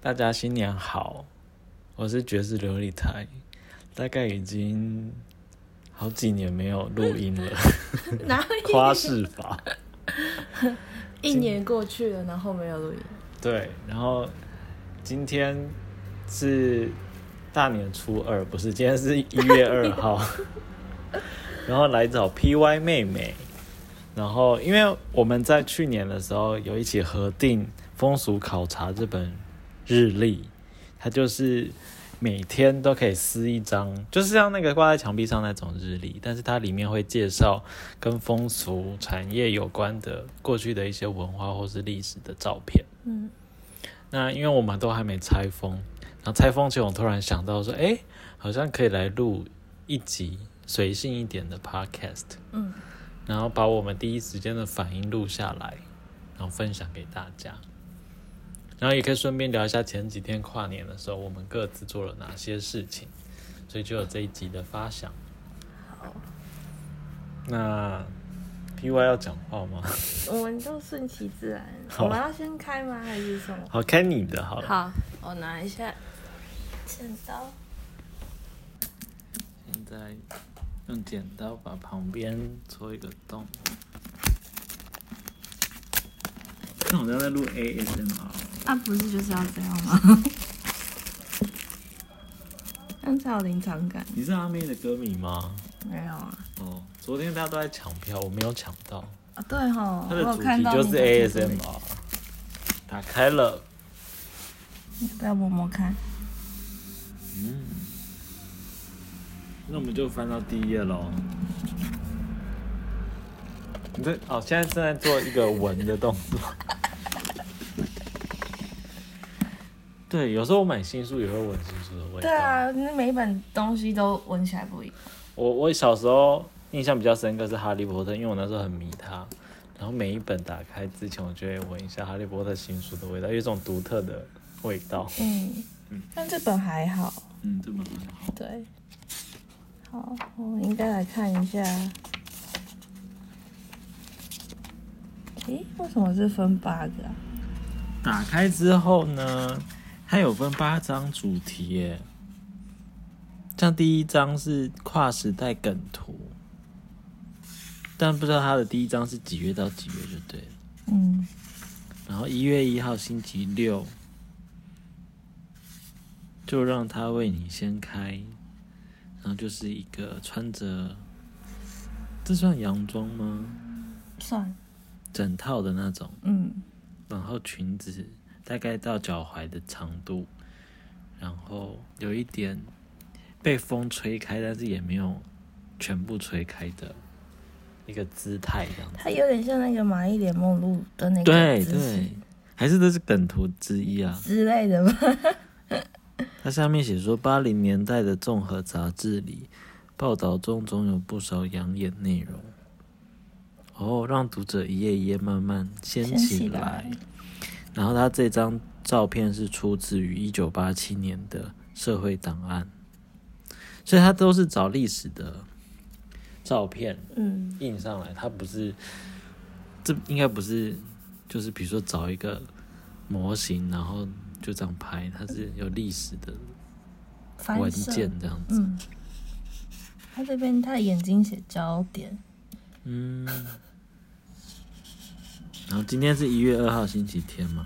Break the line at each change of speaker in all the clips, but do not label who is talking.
大家新年好，我是爵士琉璃台，大概已经好几年没有录音了，
哪
夸饰 法。
一年过去了，然后没有录音。
对，然后今天是大年初二，不是，今天是一月二号，然后来找 PY 妹妹，然后因为我们在去年的时候有一起核定《风俗考察》这本日历，它就是每天都可以撕一张，就是像那个挂在墙壁上那种日历，但是它里面会介绍跟风俗产业有关的过去的一些文化或是历史的照片。
嗯，
那因为我们都还没拆封，然后拆封前我突然想到说，哎，好像可以来录一集随性一点的 podcast，
嗯，
然后把我们第一时间的反应录下来，然后分享给大家，然后也可以顺便聊一下前几天跨年的时候我们各自做了哪些事情，所以就有这一集的发想。
好，
那 P Y 要讲话吗？
我们就顺其自然。
好
我们要先开吗？还是什么？
好，开你的好了。
好，我拿一下剪刀。
现在用剪刀把旁边戳一个洞。那我刚在录 ASMR，
啊，不是就是要这样吗？这样才有临场感。
你是阿妹的歌迷吗？
没有啊？
哦，昨天大家都在抢票，我没有抢到。
啊，对哈，我有
它的主
看到你
题就是 ASMR。打开了，
你不要摸摸看。
嗯，那我们就翻到第一页喽。你这哦，现在正在做一个闻的动作。对，有时候我买新书也会闻新书的味道。
对啊，那每一本东西都闻起来不一样。
我我小时候印象比较深刻是《哈利波特》，因为我那时候很迷它。然后每一本打开之前，我就会闻一下《哈利波特》新书的味道，有一种独特的味道。
嗯，但这本还好。
嗯，这本还好。
对，好，我应该来看一下。诶，为什么是分八个啊？
打开之后呢，它有分八张主题耶。像第一张是跨时代梗图，但不知道它的第一张是几月到几月就对了。
嗯，
然后一月一号星期六，就让它为你掀开，然后就是一个穿着，这算洋装吗？
算，
整套的那种，
嗯，
然后裙子大概到脚踝的长度，然后有一点被风吹开，但是也没有全部吹开的一个姿态，这样子。
它有点像那个玛丽莲梦露的那个
对对，还是这是梗图之一啊。
之类的吗。
它下面写说，八零年代的综合杂志里，报道中总有不少养眼内容。哦，让读者一页一页慢慢掀
掀
起来。然后他这张照片是出自于一九八七年的社会档案，所以他都是找历史的照片
嗯，
印上来，他不是，这应该不是，就是比如说找一个模型，然后就这样拍，它是有历史的文件这样子。
嗯，他这边他的眼睛写焦点，
嗯，然后今天是一月二号星期天嘛，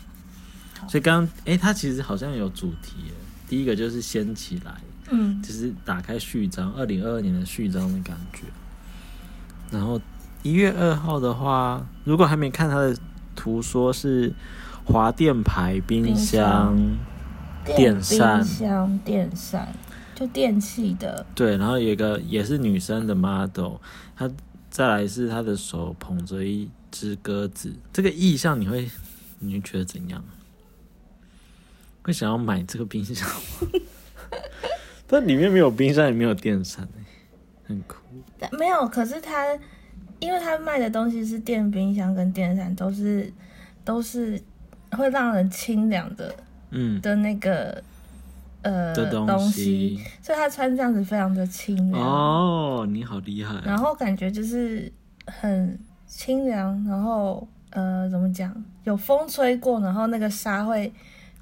所以刚刚哎，它其实好像有主题耶。第一个就是掀起来，
嗯，
就是打开序章，二零二二年的序章的感觉。然后一月二号的话，如果还没看它的图，说是华电牌冰箱。电扇。
冰箱、电扇，就电器的，
对，然后有一个也是女生的 model，她再来是她的手捧着一只鸽子，这个意象你会你会觉得怎样？会想要买这个冰箱吗？但里面没有冰箱，也没有电扇、欸，很酷。
没有，可是他，因为他卖的东西是电冰箱跟电扇，都是都是会让人清凉的
嗯，
的那个呃
的东西，
所以他穿这样子非常的清凉，
哦，你好厉害。
然后感觉就是很清凉，然后呃怎么讲，有风吹过，然后那个沙会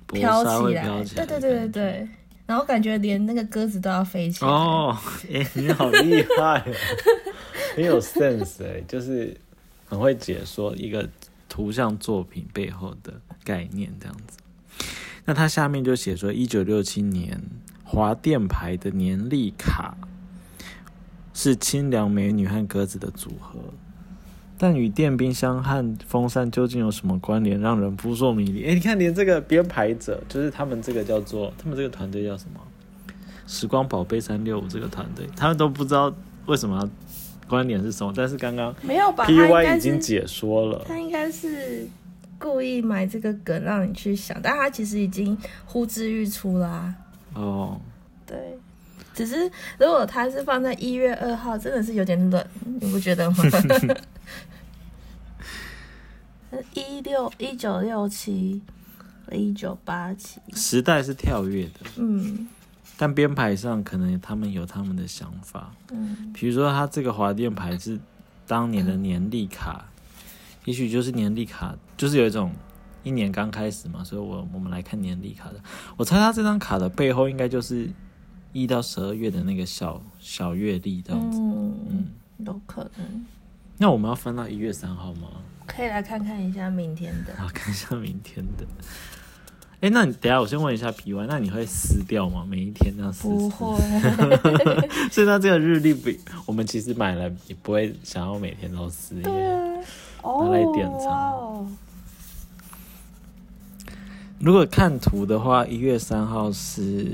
飘起来，
飘起来
对对对对。对。然后感觉连那个鸽子都要飞起来。
哦，哎、你好厉害哦，很有 sense 哎，就是很会解说一个图像作品背后的概念这样子。那它下面就写说，一九六七年华电牌的年历卡是清凉美女和鸽子的组合，但与电冰箱和风扇究竟有什么关联，让人扑朔迷离。哎，你看，连这个编排者，就是他们这个叫做他们这个团队叫什么？时光宝贝三六五这个团队，他们都不知道为什么要关联是什么，但是刚刚
没有吧
？P
应
Y 已经解说了。
他应该是故意埋这个梗让你去想，但他其实已经呼之欲出啦、
哦，
对，只是如果它是放在一月二号，真的是有点冷，你不觉得吗？一六一九六七，一九八七，
时代是跳跃的，
嗯
但编排上可能他们有他们的想法。
嗯
比如说，他这个华电牌是当年的年历卡，也许就是年历卡，就是有一种一年刚开始嘛，所以我我们来看年历卡的。我猜他这张卡的背后应该就是一到十二月的那个小小月历这样子。
嗯，有可能。
那我们要翻到一月三号吗？
可以来看看一下明天的。
好，看一下明天的。哎、那你等下我先问一下 P Y，那你会撕掉吗？每一天这样撕？
不会，
所以那这个日历比我们其实买了也不会想要每天都撕，因
对
为
啊，哦，
拿来典藏
哦，
如果看图的话，一月三号是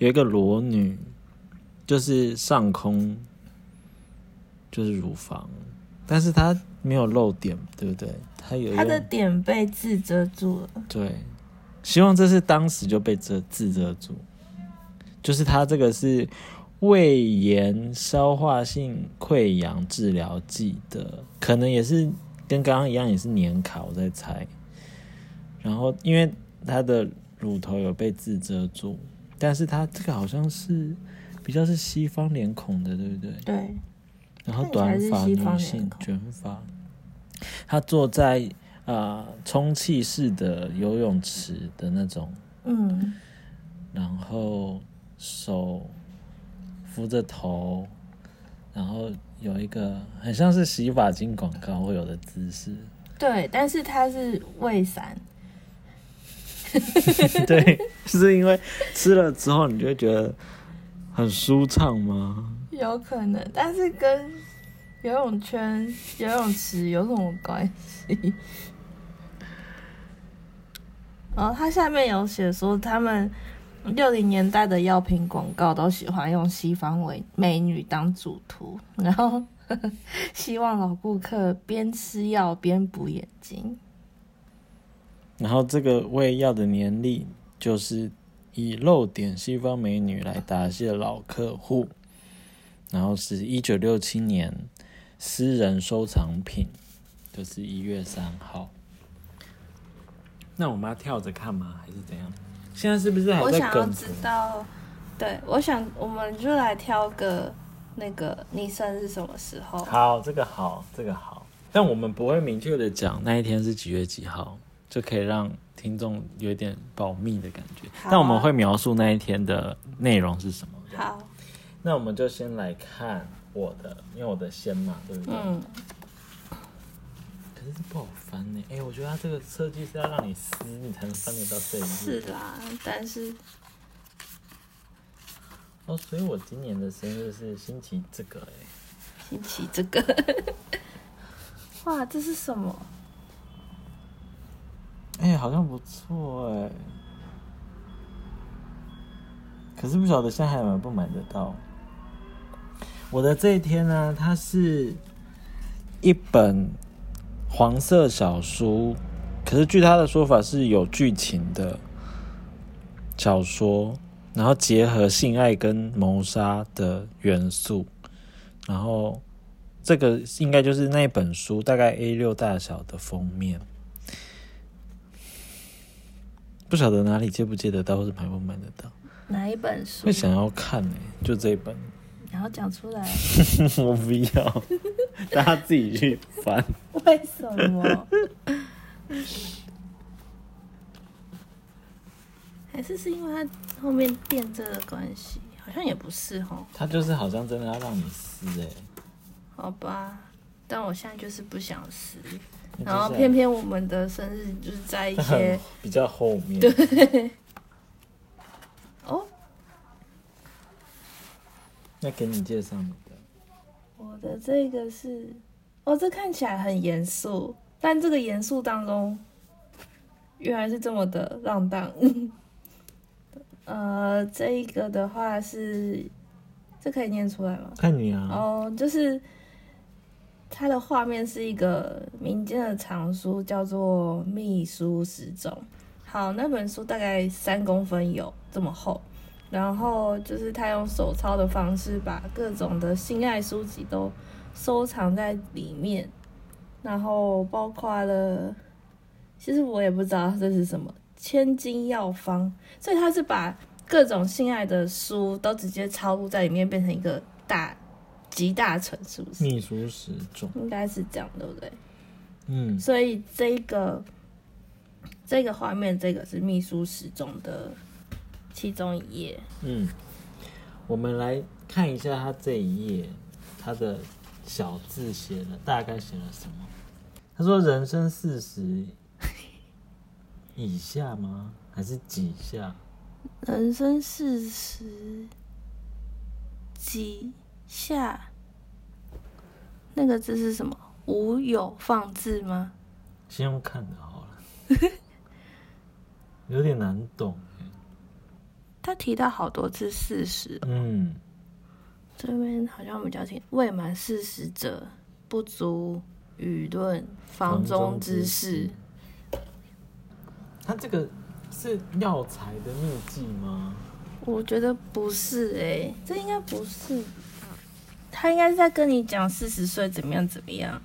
有一个裸女，就是上空就是乳房，但是她没有露点，对不对？她有
她的
用
点被字遮住了。
对，希望这是当时就被遮字遮住，就是她这个是胃炎消化性溃疡治疗剂的，可能也是跟刚刚一样，也是年卡，我在猜。然后因为她的乳头有被字遮住，但是它这个好像是比较是西方脸孔的，对不对？
对，
然后短发女性卷发，她坐在啊、呃充气式的游泳池的那种，
嗯，
然后手扶着头，然后有一个很像是洗发精广告会有的姿势，
对，但是它是胃散，
对，是因为吃了之后你就会觉得很舒畅吗？
有可能，但是跟游泳圈、游泳池有什么关系？然后它下面有写说，他们六零年代的药品广告都喜欢用西方美美女当主图，然后 希望老顾客边吃药边补眼睛。
然后这个胃药的年历就是以露点西方美女来答谢老客户，然后是一九六七年私人收藏品，就是一月三号。那我们要跳着看吗？还是怎样？现在是不是还
我
在梗
想要知
图？
道，对我想我们就来挑个那个你生日什么时候？
好，这个好，这个好，但我们不会明确的讲那一天是几月几号，就可以让听众有一点保密的感觉。
那啊
但我们会描述那一天的内容是什么。
好，
那我们就先来看我的，因为我的先嘛，对不对？
嗯，
可是这不好翻呢。哎、我觉得它这个设计是要让你撕，你才能翻得到这一页。
是啦，但是
哦，所以我今年的生日是星期这个哎、
新奇这个，哇，这是什么？
哎、好像不错哎、可是不晓得现在还买不买得到。我的这一天呢，它是一本黄色小书，可是据他的说法是有剧情的小说，然后结合性爱跟谋杀的元素，然后这个应该就是那本书大概 A 六大小的封面。不晓得哪里借不借得到，或是买不买得到，
哪一本书
会？想要看呢、就这一本，
然后讲出来，
我不要，大家自己去翻。
为什么？还是是因为它后面变这个关系？好像也不是哦。
它就是好像真的要让你撕哎、
好吧，但我现在就是不想撕，然后偏偏我们的生日就是在一些
比较后面。
对 哦，
那给你介绍你的，
我的这个是，哦，这看起来很严肃，但这个严肃当中，原来是这么的浪荡。呃，这一个的话是，这可以念出来吗？
看你啊，
哦，就是它的画面是一个民间的藏书，叫做《秘书时钟》。好，那本书大概三公分有这么厚，然后就是他用手抄的方式，把各种的性爱书籍都收藏在里面，然后包括了，其实我也不知道这是什么千金药方，所以他是把各种性爱的书都直接抄录在里面，变成一个大集大成，是不是？
秘书时钟，
应该是这样，对不对？
嗯，
所以这个这个画面，这个是秘书时钟的其中一页。
嗯，我们来看一下它这一页，它的小字写了大概写了什么？他说人生四十以下吗？还是几下？
人生四十几下，那个字是什么？无有放置吗？
先用看的好了，有点难懂。
他提到好多次四十，
嗯，
这边好像比较听未满四十者不足舆论房中之事。
他这个是药材的秘籍吗？
我觉得不是诶、这应该不是。他应该是在跟你讲四十岁怎么样怎么样，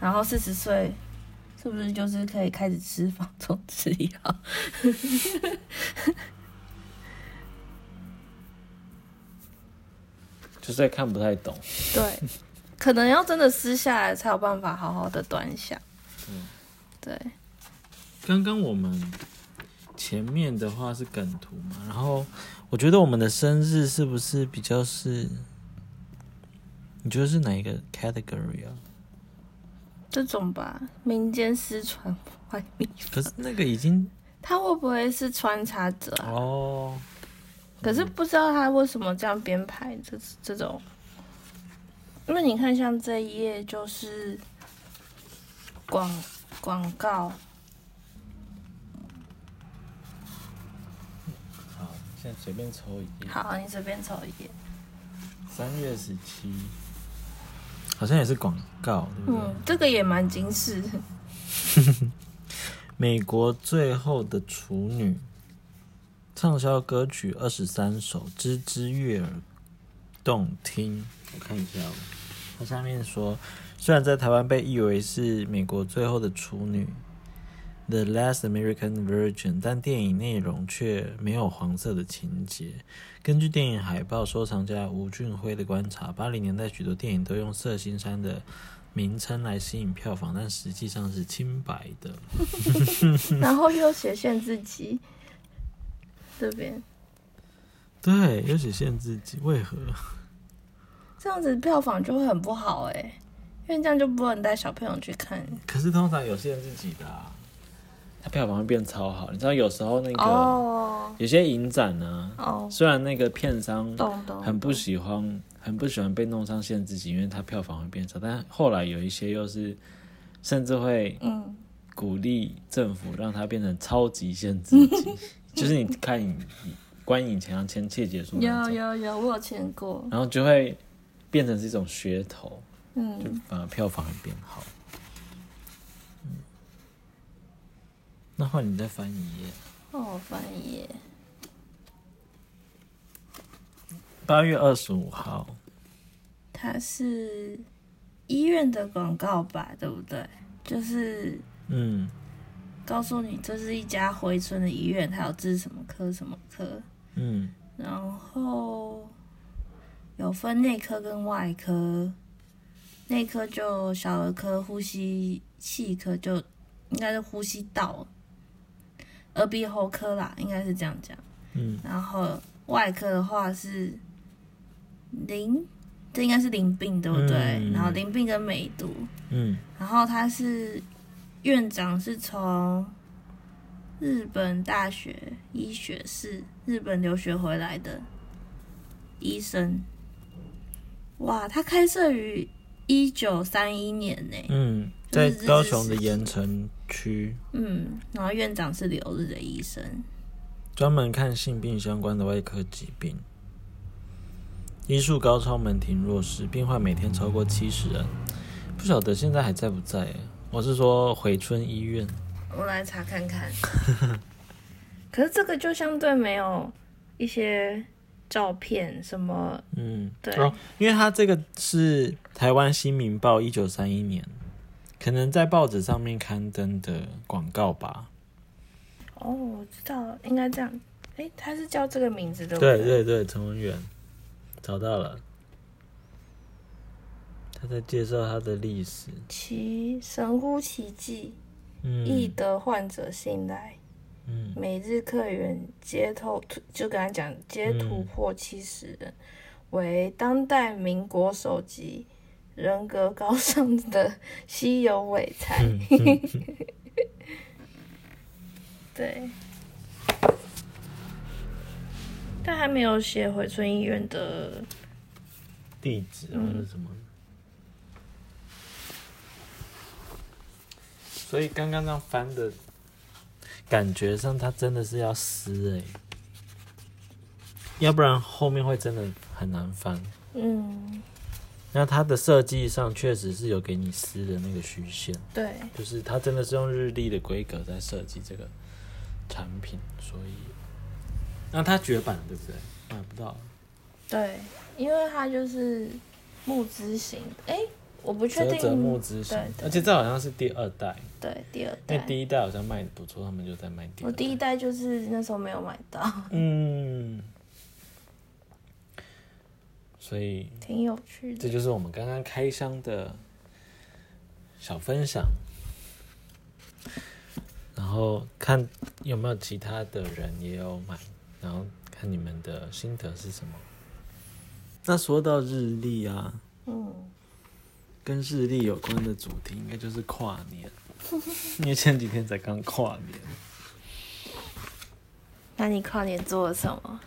然后四十岁是不是就是可以开始吃防中之药？
就是在看不太懂。
对，可能要真的撕下来才有办法好好的端详。
嗯
对，
刚刚我们前面的话是梗图嘛，然后我觉得我们的生日是不是比较是？你觉得是哪一个 category 啊？
这种吧，民间私传外秘，
可是那个已经
他会不会是穿插者啊？
哦，
可是不知道他为什么这样编排这这种，因为你看像这一页就是广广告，
好，现在随便抽一页。
好，你随便抽一页。
三月十七，好像也是广告，对不对？
嗯，这个也蛮惊世。
美国最后的处女，畅销歌曲二十三首，吱吱悦耳动听。我看一下哦，它下面说，虽然在台湾被誉为是美国最后的处女，The Last American Virgin，但电影内容却没有黄色的情节。根据电影海报收藏家吴俊辉的观察，八零年代许多电影都用色心山的名称来吸引票房，但实际上是清白的。
然后又写限制级，这边
对，又写限制级，为何？
这样子票房就会很不好哎、因为这样就不能带小朋友去看。
可是通常有限制级的、啊，它票房会变超好。你知道有时候那个、
哦
有些影展呢、
哦，
虽然那个片商。很不喜欢，很不喜欢被弄上限制级，因为它票房会变少，但后来有一些又是甚至会
嗯，
鼓励政府让它变成超级限制 级，就是你看影观影前要签切结书
有，有有，我有签过。
然后就会变成是一种噱头，就
嗯，
反而票房会变好。那换你再翻一页，
帮我翻一页。
八月二十五号，
它是医院的广告吧，对不对？就是
嗯。
告诉你这是一家回村的医院，它有治什么科什么科，
嗯。
然后有分内科跟外科，内科就小儿科、呼吸器科就应该是呼吸道，耳鼻喉科啦，应该是这样讲。
嗯
然后外科的话是淋，这应该是淋病对不对？
嗯
然后淋病跟梅毒，
嗯
然后他是院长是从日本大学医学士日本留学回来的医生。哇，他开设于一九三一年呢。
嗯，在高雄的盐城区，
嗯，然后院长是留日的医生。
专门看性病相关的外科疾病。医术高超，门庭若市，病患每天超过七十人。不晓得现在还在不在耶？我是说回春医院。
我来查看看。可是这个就相对没有一些照片什么，
嗯，
对
哦，因为他这个是台湾新民报一九三一年，可能在报纸上面刊登的广告吧。
哦，我知道了，应该这样。诶，他是叫这个名字对不对
对对对，陈文远找到了，他在介绍他的历史。
其神乎其技，
嗯
易得患者信赖。
嗯
每日客源皆突，就跟他讲，皆突
嗯
破七十人，为当代民国首级人格高尚的稀有伟才。对，但还没有写回春医院的，
地址或者什么。所以刚刚那翻的感觉上，他真的是要撕哎、要不然后面会真的很难翻。
嗯，
那它的设计上确实是有给你撕的那个虚线，
对，
就是它真的是用日历的规格在设计这个产品，所以那它绝版对不对？买不到，
对，因为它就是木之型的，哎、我不确定，
泽泽木之型
对，对
而且这好像是第二代，
对，第二
因为
代，
第一代好像卖的不错，他们就在卖第二
我第一代就是那时候没有买到，
嗯，所以
挺有趣的。
这就是我们刚刚开箱的小分享，然后看有没有其他的人也有买，然后看你们的心得是什么。那说到日历啊，
嗯，
跟日历有关的主题应该就是跨年，因为前几天才刚跨年。
那你跨年做了什么？